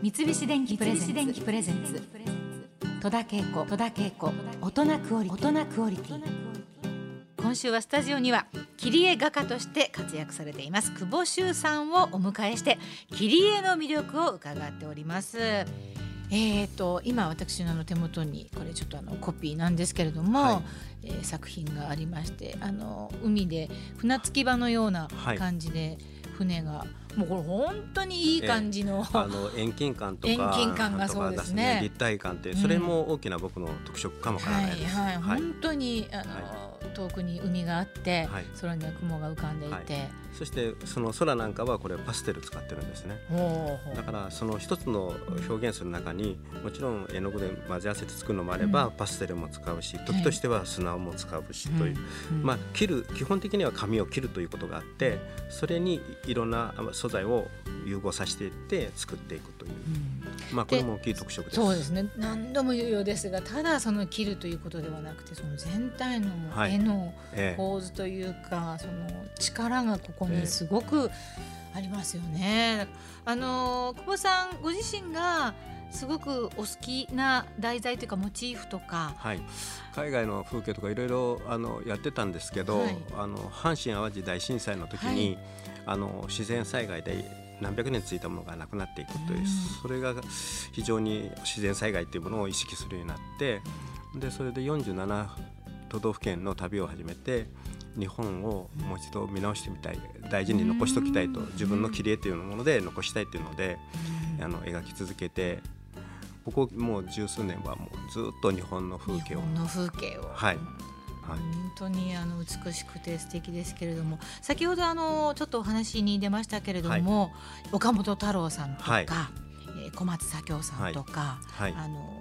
三菱電機プレゼンツ。戸田恵子。戸田恵子。大人クオリ大人クオリティ。今週はスタジオには切り絵画家として活躍されています久保修さんをお迎えして切り絵の魅力を伺っております。えーと、今私の手元にこれちょっとあのコピーなんですけれども、はい、えー、作品がありましてあの海で船着き場のような感じで、はい船がもうこれ本当にいい感じの、あの遠近感とか遠近感がそうですね。立体感ってそれも大きな僕の特色かもわからないです、はいはい、本当にあの、遠くに海があって、空には雲が浮かんでいて、そしてその空なんかはこれパステル使ってるんですね。だからその一つの表現する中にもちろん絵の具で混ぜ合わせて作るのもあれば、うん、パステルも使うし時としては砂も使うしという、まあ切る基本的には紙を切るということがあってそれにいろんな素材を融合させていって作っていくという、うん、まあこれも大きい特色です。そうですね。何度も言うようですがただその切るということではなくてその全体の絵の構図というか、はい、その力がここにすごくありますよね。あの久保さんご自身がすごくお好きな題材というかモチーフとか、はい、海外の風景とかいろいろあのやってたんですけど、はい、あの阪神・淡路大震災の時に、はい、あの自然災害で何百年続いたものがなくなっていくという、うん、それが非常に自然災害というものを意識するようになってでそれで47都道府県の旅を始めて日本をもう一度見直してみたい大事に残しておきたいと自分の切り絵というもので残したいというのであの描き続けてここもう十数年はもうずっと日本の風景を。の風景を。はい。はい、本当にあの美しくて素敵ですけれども先ほどあのちょっとお話に出ましたけれども、はい、岡本太郎さんとか、はい、えー、小松左京さんとか、はい、あの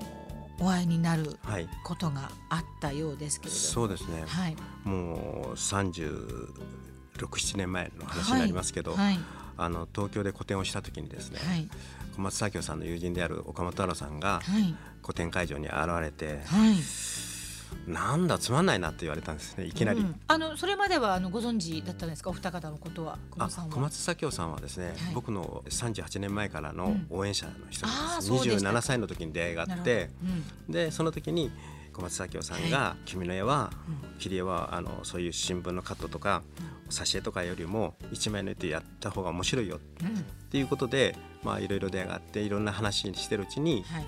お会いになることがあったようですけれども、そうですね、はい、もう36、7年前の話になりますけど、はい、あの東京で個展をした時にですね、はい、小松左京さんの友人である岡本太郎さんが個展会場に現れて、はいなんだつまんないなって言われたんですねいきなり、うん、あのそれまではあのご存知だったんですかお二方のことはあ小松左京さんはですね、はい、僕の38年前からの応援者の人です、うん、27歳の時に出会いがあって、うん、でその時に小松左京さんが、はい、君の絵は、切り絵はあのそういう新聞のカットとか、挿絵とかよりも一枚の絵でやった方が面白いよ、っていうことでまあいろいろ出会があっていろんな話にしてるうちに、はい、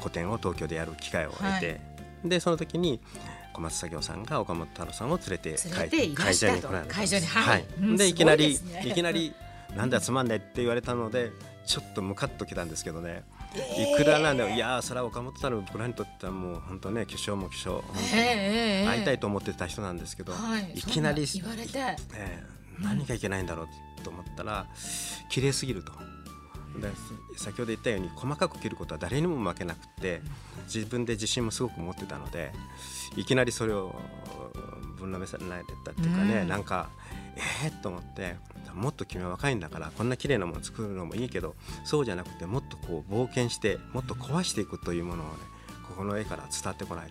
個展を東京でやる機会を得て、でその時に小松作業さんが岡本太郎さんを連れて会場に来られた会場にはい、でいきなり、ね、いきなりなんだつまんないって言われたのでちょっとムカッときたんですけどね、いくらなんだよいやそれは岡本太郎僕らにとってはもう本当ね巨匠も巨匠会いたいと思ってた人なんですけど、はい、いきなり言われて、えー、何がいけないんだろうと思ったら綺麗すぎると。で先ほど言ったように細かく切ることは誰にも負けなくて自分で自信もすごく持ってたのでいきなりそれをぶん投げされたっていうかね、うん、なんかえー、と思ってもっと君は若いんだからこんな綺麗なもの作るのもいいけどそうじゃなくてもっとこう冒険してもっと壊していくというものをねここの絵から伝わってこない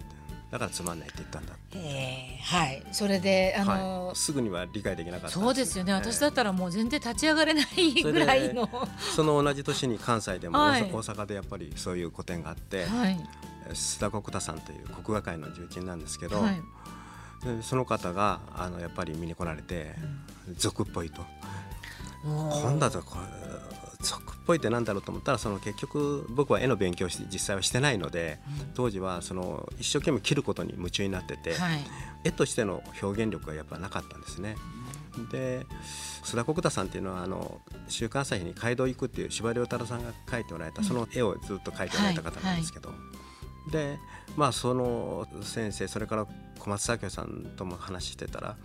だからつまんないって言ったんだえー、はい。それであのーはい、すぐには理解できなかったそうですよね、私だったらもう全然立ち上がれないぐらいの。その同じ年に関西でも、はい、大阪でやっぱりそういう個展があって、はい、須田国田さんという国画界の重鎮なんですけど、はい、その方があのやっぱり見に来られて、うん、俗っぽいと。今度はこぽいってなんだろうと思ったらその結局僕は絵の勉強して実際はしてないので、当時はその一生懸命切ることに夢中になってて、はい、絵としての表現力がやっぱなかったんですね。で須田国田さんっていうのはあの「週刊朝日に街道行く」っていう司馬遼太郎さんが描いておられたその絵をずっと描いておられた方なんですけど、でまあその先生それから小松左京さんとも話してたら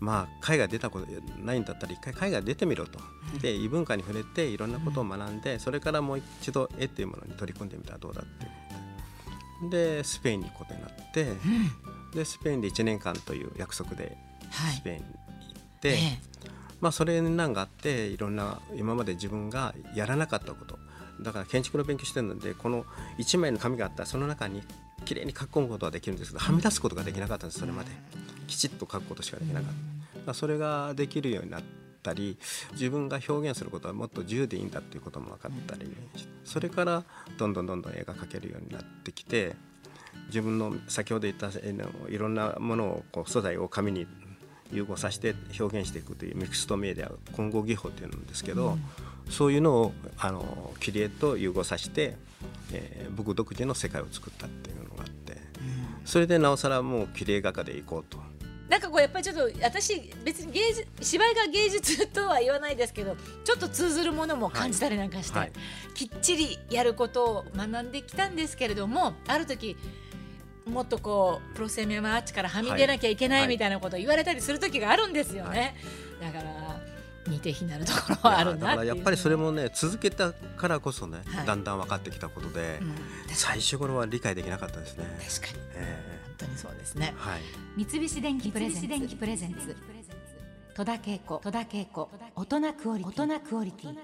まあ、海外出たことないんだったら一回海外出てみろと、で異文化に触れていろんなことを学んでそれからもう一度絵っていうものに取り組んでみたらどうだって。でスペインに行くことになって、でスペインで1年間という約束でスペインに行って、はいまあ、それなんかあっていろんな今まで自分がやらなかったことだから建築の勉強してるのでこの1枚の紙があったらその中にきれいに書き込むことはできるんですけどはみ出すことができなかったんですそれまで。きちっと書くことしかできなかった、それができるようになっったり自分が表現することはもっと自由でいいんだっていうことも分かったりそれからどんどんどんどん絵が描けるようになってきて自分の先ほど言ったいろんなものをこう素材を紙に融合させて表現していくというミクストメディア混合技法っていうんですけど、うん、そういうのをあの切り絵と融合させて、えー、僕独自の世界を作ったっていうのがあって、うん、それでなおさらもう切り絵画家でいこうと。なんかこうやっぱりちょっと私別に芸術芝居が芸術とは言わないですけどちょっと通ずるものも感じたりなんかして、はいはい、きっちりやることを学んできたんですけれどもある時もっとこうプロセミアムアーチからはみ出なきゃいけないみたいなことを言われたりする時があるんですよね。だから似て非なるところはあるなだからやっぱりそれもね続けたからこそね、はい、だんだん分かってきたことで、うん、最初頃は理解できなかったですね。確かに、えー、本当にそうですね、はい、三菱電機プレゼンツ。戸田恵子。戸田恵子。大人クオリティ